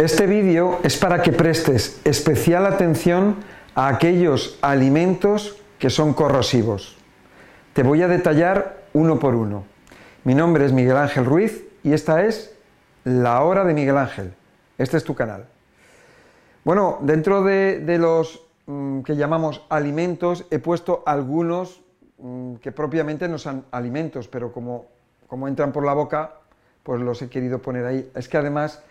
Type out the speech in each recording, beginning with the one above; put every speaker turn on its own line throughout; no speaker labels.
Este vídeo es para que prestes especial atención a aquellos alimentos que son corrosivos. Te voy a detallar uno por uno. Mi nombre es Miguel Ángel Ruiz y esta es La Hora de Miguel Ángel. Este es tu canal. Bueno, dentro de, los mm, que llamamos alimentos he puesto algunos mm, que propiamente no son alimentos, pero como, como entran por la boca, pues los he querido poner ahí. Es que además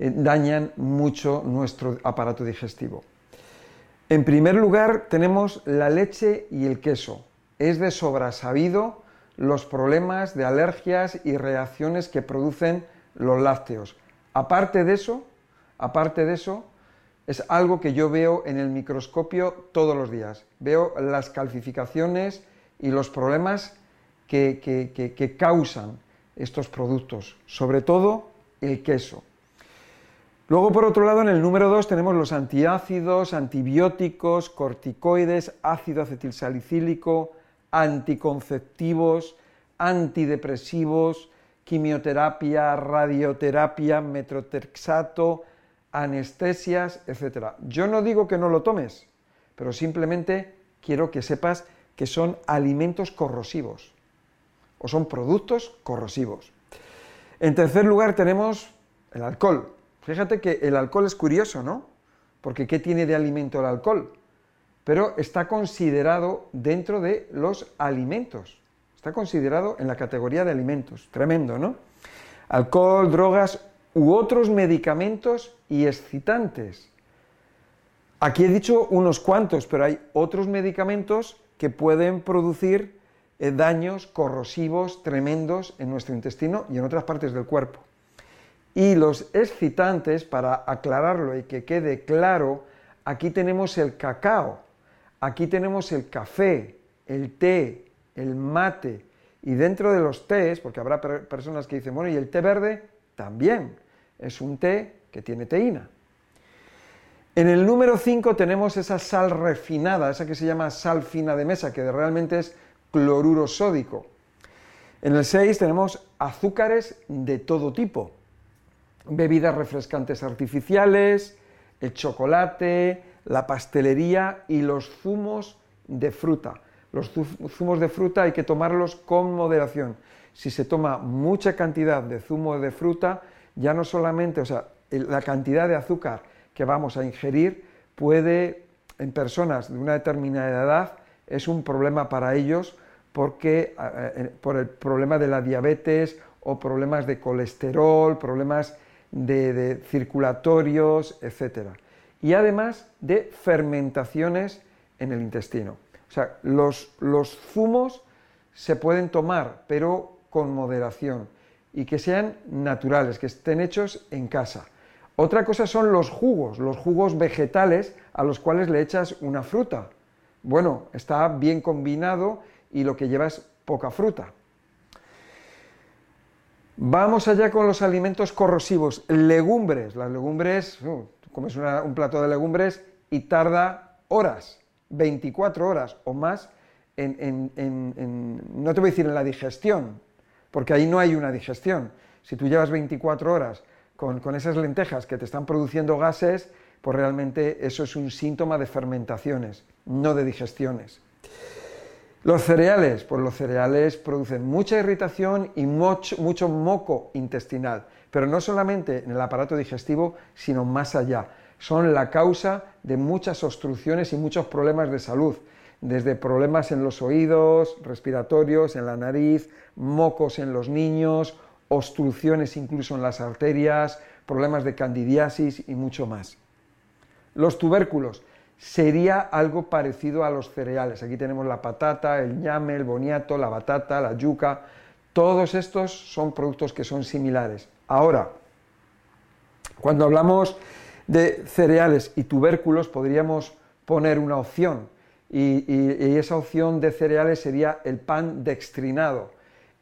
eh, dañan mucho nuestro aparato digestivo. En primer lugar tenemos la leche y el queso. Es de sobra sabido los problemas de alergias y reacciones que producen los lácteos. Aparte de eso, aparte de eso, es algo que yo veo en el microscopio todos los días. Veo las calcificaciones y los problemas que, que causan estos productos, sobre todo el queso. Luego, por otro lado, en el número 2 tenemos los antiácidos, antibióticos, corticoides, ácido acetilsalicílico, anticonceptivos, antidepresivos, quimioterapia, radioterapia, metrotexato, anestesias, etc. Yo no digo que no lo tomes, pero simplemente quiero que sepas que son alimentos corrosivos o son productos corrosivos. En tercer lugar tenemos el alcohol. Fíjate que el alcohol es curioso, ¿no? Porque ¿qué tiene de alimento el alcohol? Pero está considerado dentro de los alimentos. Está considerado en la categoría de alimentos. Tremendo, ¿no? Alcohol, drogas u otros medicamentos y excitantes. Aquí he dicho unos cuantos, pero hay otros medicamentos que pueden producir eh, daños corrosivos tremendos en nuestro intestino y en otras partes del cuerpo. Y los excitantes, para aclararlo y que quede claro, aquí tenemos el cacao, aquí tenemos el café, el té, el mate, y dentro de los tés, porque habrá personas que dicen, bueno, y el té verde también es un té que tiene teína. En el número 5 tenemos esa sal refinada, esa que se llama sal fina de mesa, que realmente es cloruro sódico. En el 6 tenemos azúcares de todo tipo, bebidas refrescantes artificiales, el chocolate, la pastelería y los zumos de fruta. Los zumos de fruta hay que tomarlos con moderación. Si se toma mucha cantidad de zumo de fruta, ya no solamente, o sea, la cantidad de azúcar que vamos a ingerir puede, en personas de una determinada edad, es un problema para ellos porque, eh, por el problema de la diabetes o problemas de colesterol, problemas de, circulatorios, etc. Y además de fermentaciones en el intestino. O sea, los, los zumos se pueden tomar, pero con moderación y que sean naturales, que estén hechos en casa. Otra cosa son los jugos, los jugos vegetales a los cuales le echas una fruta. Bueno, está bien combinado y lo que lleva es poca fruta. Vamos allá con los alimentos corrosivos. Legumbres. Las legumbres, uh, comes un plato de legumbres y tarda horas, 24 horas o más, en, no te voy a decir en la digestión, porque ahí no hay una digestión. Si tú llevas 24 horas con, con esas lentejas que te están produciendo gases, pues realmente eso es un síntoma de fermentaciones, no de digestiones. Los cereales, pues los cereales producen mucha irritación y mucho, moco intestinal, pero no solamente en el aparato digestivo, sino más allá. Son la causa de muchas obstrucciones y muchos problemas de salud, desde problemas en los oídos, respiratorios, en la nariz, mocos en los niños, obstrucciones incluso en las arterias, problemas de candidiasis y mucho más. Los tubérculos, sería algo parecido a los cereales. Aquí tenemos la patata, el ñame, el boniato, la batata, la yuca. Todos estos son productos que son similares. Ahora, cuando hablamos de cereales y tubérculos, podríamos poner una opción. Y, esa opción de cereales sería el pan dextrinado.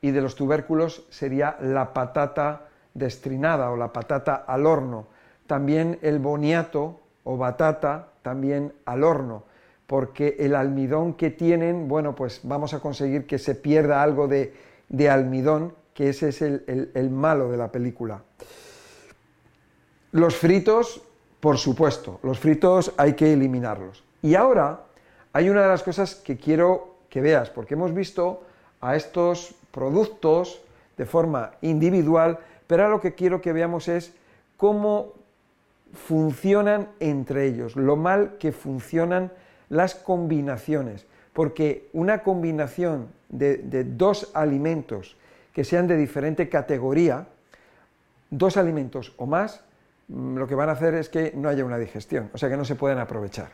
Y de los tubérculos sería la patata destrinada o la patata al horno. También el boniato o batata también al horno, porque el almidón que tienen, bueno, pues vamos a conseguir que se pierda algo de, almidón, que ese es el, malo de la película. Los fritos, por supuesto, los fritos hay que eliminarlos. Y ahora hay una de las cosas que quiero que veas, porque hemos visto a estos productos de forma individual, pero ahora lo que quiero que veamos es cómo funcionan entre ellos, lo mal que funcionan las combinaciones, porque una combinación de, dos alimentos que sean de diferente categoría, dos alimentos o más, mm, lo que van a hacer es que no haya una digestión, o sea que no se pueden aprovechar.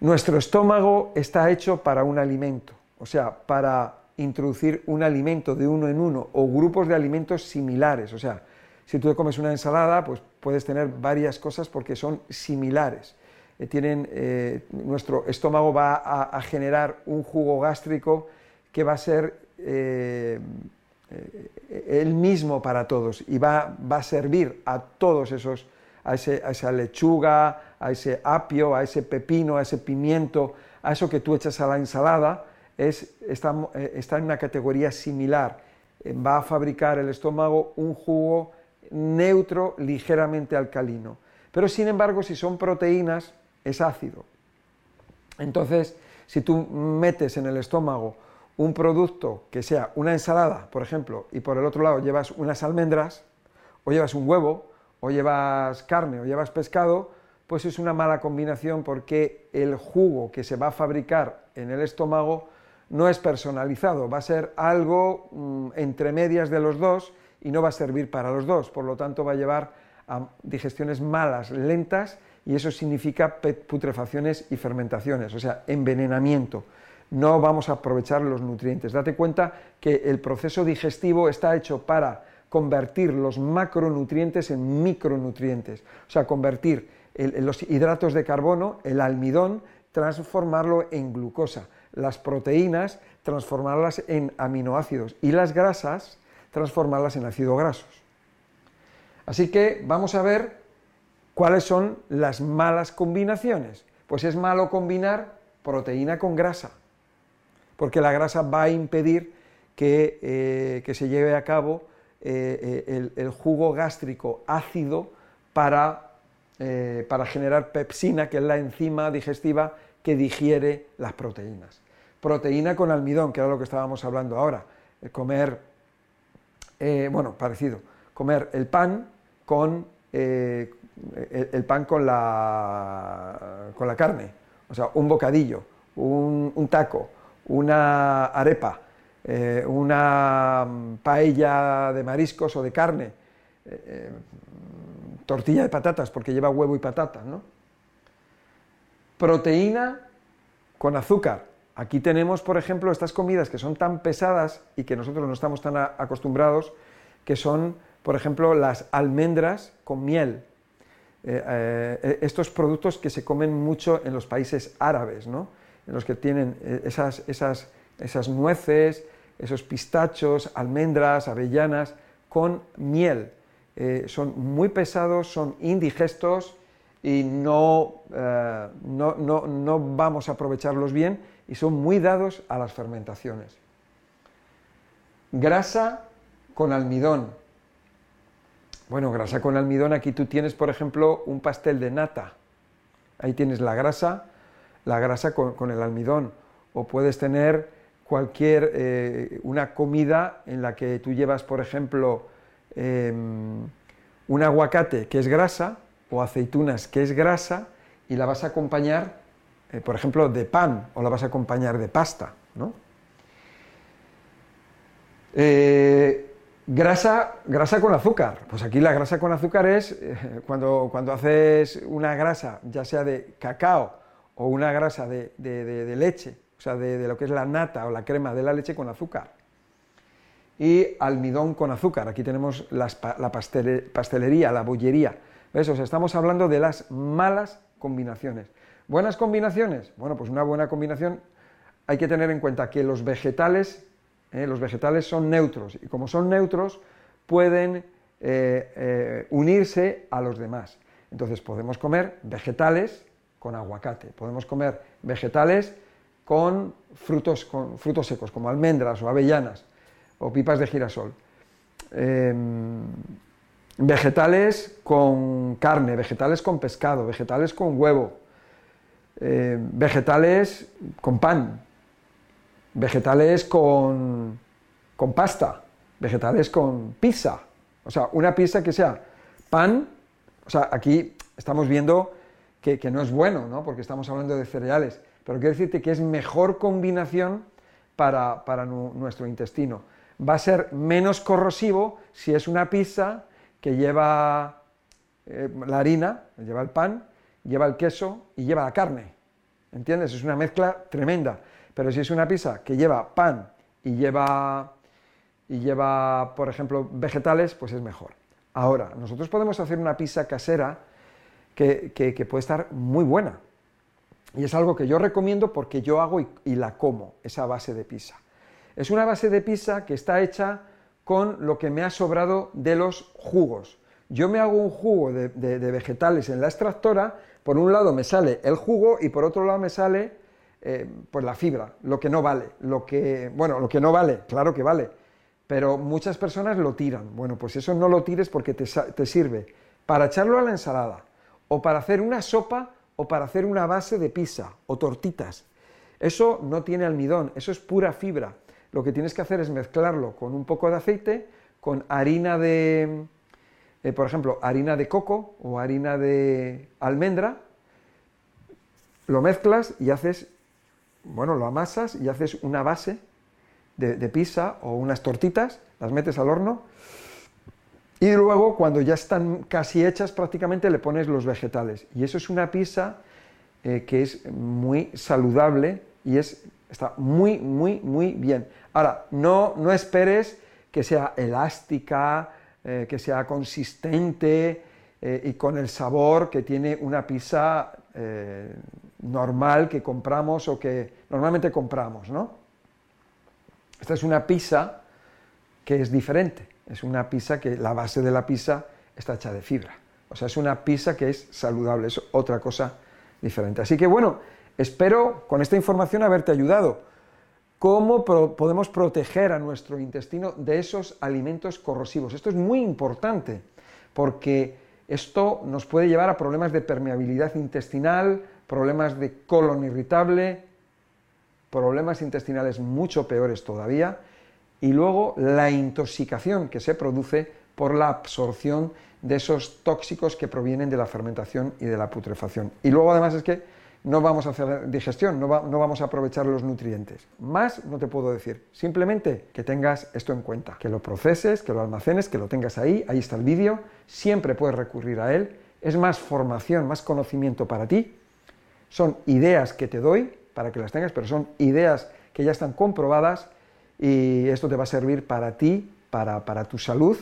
Nuestro estómago está hecho para un alimento, o sea, para introducir un alimento de uno en uno o grupos de alimentos similares, o sea, si tú comes una ensalada, pues puedes tener varias cosas porque son similares. Eh, tienen, eh, nuestro estómago va a, generar un jugo gástrico que va a ser eh, el mismo para todos y va, va, a servir a todos esos, a, esa lechuga, a ese apio, a ese pepino, a ese pimiento, a eso que tú echas a la ensalada, es, está, está en una categoría similar. Va a fabricar el estómago un jugo neutro, ligeramente alcalino. Pero sin embargo, si son proteínas, es ácido. Entonces, si tú metes en el estómago un producto que sea una ensalada, por ejemplo, y por el otro lado llevas unas almendras, o llevas un huevo, o llevas carne, o llevas pescado, pues es una mala combinación porque el jugo que se va a fabricar en el estómago no es personalizado, va a ser algo mm, entre medias de los dos y no va a servir para los dos, por lo tanto va a llevar a digestiones malas, lentas, y eso significa putrefacciones y fermentaciones, o sea, envenenamiento. No vamos a aprovechar los nutrientes. Date cuenta que el proceso digestivo está hecho para convertir los macronutrientes en micronutrientes, o sea, convertir los hidratos de carbono, el almidón, transformarlo en glucosa, las proteínas, transformarlas en aminoácidos y las grasas, transformarlas en ácidos grasos. Así que vamos a ver cuáles son las malas combinaciones. Pues es malo combinar proteína con grasa, porque la grasa va a impedir que, eh, se lleve a cabo eh, eh, el, jugo gástrico ácido para, para generar pepsina, que es la enzima digestiva que digiere las proteínas. Proteína con almidón, que era lo que estábamos hablando ahora. Comer eh, bueno, parecido, comer el pan con eh, el, pan con la, con la carne, o sea, un bocadillo, un, taco, una arepa, eh, una paella de mariscos o de carne, tortilla de patatas porque lleva huevo y patata, ¿no? Proteína con azúcar, Aquí tenemos, por ejemplo, estas comidas que son tan pesadas y que nosotros no estamos tan acostumbrados, que son, por ejemplo, las almendras con miel. Eh, eh, estos productos que se comen mucho en los países árabes, ¿no? en los que tienen eh, esas nueces, esos pistachos, almendras, avellanas, con miel. son muy pesados, son indigestos y no, no, no, no vamos a aprovecharlos bien y son muy dados a las fermentaciones. Grasa con almidón. Bueno, grasa con almidón, aquí tú tienes, por ejemplo, un pastel de nata. Ahí tienes la grasa, la grasa con, el almidón. O puedes tener cualquier, eh, una comida en la que tú llevas, por ejemplo, em, un aguacate que es grasa, o aceitunas que es grasa, y la vas a acompañar eh, por ejemplo, de pan o la vas a acompañar de pasta, ¿no? Eh, grasa, grasa con azúcar. Pues aquí la grasa con azúcar es eh, cuando, cuando haces una grasa, ya sea de cacao o una grasa de, leche, o sea, de, lo que es la nata o la crema de la leche con azúcar. Y almidón con azúcar. Aquí tenemos la pastelería, la bollería. ¿Ves? O sea, estamos hablando de las malas combinaciones. ¿Buenas combinaciones? Bueno, pues una buena combinación hay que tener en cuenta que los vegetales, eh, los vegetales son neutros y como son neutros pueden eh, eh, unirse a los demás. Entonces podemos comer vegetales con aguacate, podemos comer vegetales con frutos, secos como almendras o avellanas o pipas de girasol. Em, vegetales con carne, vegetales con pescado, vegetales con huevo, eh, vegetales con pan, vegetales con, con pasta, vegetales con pizza. O sea, una pizza que sea pan, o sea, aquí estamos viendo que, no es bueno, ¿no? Porque estamos hablando de cereales, pero quiero decirte que es mejor combinación para, nuestro intestino. Va a ser menos corrosivo si es una pizza que lleva eh, la harina, lleva el pan, lleva el queso y lleva la carne. ¿Entiendes? Es una mezcla tremenda. Pero si es una pizza que lleva pan y lleva, y lleva, por ejemplo, vegetales, pues es mejor. Ahora, nosotros podemos hacer una pizza casera que, puede estar muy buena. Y es algo que yo recomiendo porque yo hago y, la como, esa base de pizza. Es una base de pizza que está hecha con lo que me ha sobrado de los jugos. Yo me hago un jugo de, vegetales en la extractora, por un lado me sale el jugo y por otro lado me sale eh, pues la fibra, lo que no vale, lo que, bueno, lo que no vale, claro que vale, pero muchas personas lo tiran. Bueno, pues eso no lo tires porque te sirve para echarlo a la ensalada, o para hacer una sopa o para hacer una base de pizza o tortitas. Eso no tiene almidón, eso es pura fibra. Lo que tienes que hacer es mezclarlo con un poco de aceite, con harina de, eh, por ejemplo, harina de coco o harina de almendra, lo mezclas y haces, bueno, lo amasas y haces una base de, de pizza o unas tortitas, las metes al horno y luego, cuando ya están casi hechas, prácticamente le pones los vegetales. Y eso es una pizza eh, que es muy saludable y es, está muy, muy, muy bien. Ahora, no, no esperes que sea elástica, eh, que sea consistente eh, y con el sabor que tiene una pizza normal que compramos o que normalmente compramos, ¿no? Esta es una pizza que es diferente. Es una pizza que la base de la pizza está hecha de fibra. O sea, es una pizza que es saludable, es otra cosa diferente. Así que bueno, espero con esta información haberte ayudado. ¿Cómo podemos proteger a nuestro intestino de esos alimentos corrosivos? Esto es muy importante porque esto nos puede llevar a problemas de permeabilidad intestinal, problemas de colon irritable, problemas intestinales mucho peores todavía y luego la intoxicación que se produce por la absorción de esos tóxicos que provienen de la fermentación y de la putrefacción. Y luego además es que no vamos a hacer digestión, no, vamos a aprovechar los nutrientes. Más no te puedo decir, simplemente que tengas esto en cuenta, que lo proceses, que lo almacenes, que lo tengas ahí, ahí está el vídeo, siempre puedes recurrir a él, es más formación, más conocimiento para ti, son ideas que te doy para que las tengas, pero son ideas que ya están comprobadas y esto te va a servir para ti, para, tu salud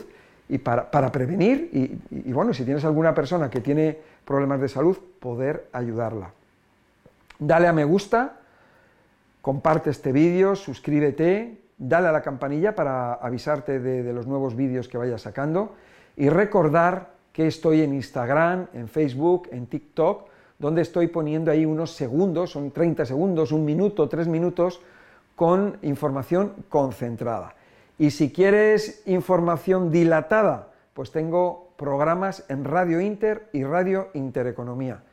y para, prevenir y, bueno, si tienes alguna persona que tiene problemas de salud, poder ayudarla. Dale a me gusta, comparte este vídeo, suscríbete, dale a la campanilla para avisarte de, los nuevos vídeos que vaya sacando y recordar que estoy en Instagram, en Facebook, en TikTok, donde estoy poniendo ahí unos segundos, son 30 segundos, un minuto, tres minutos, con información concentrada. Y si quieres información dilatada, pues tengo programas en Radio Inter y Radio Intereconomía.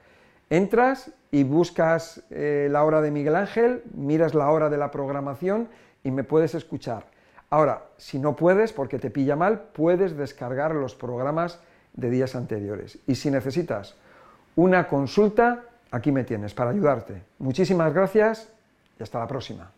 Entras y buscas eh, la hora de Miguel Ángel, miras la hora de la programación y me puedes escuchar. Ahora, si no puedes, porque te pilla mal, puedes descargar los programas de días anteriores. Y si necesitas una consulta, aquí me tienes para ayudarte. Muchísimas gracias y hasta la próxima.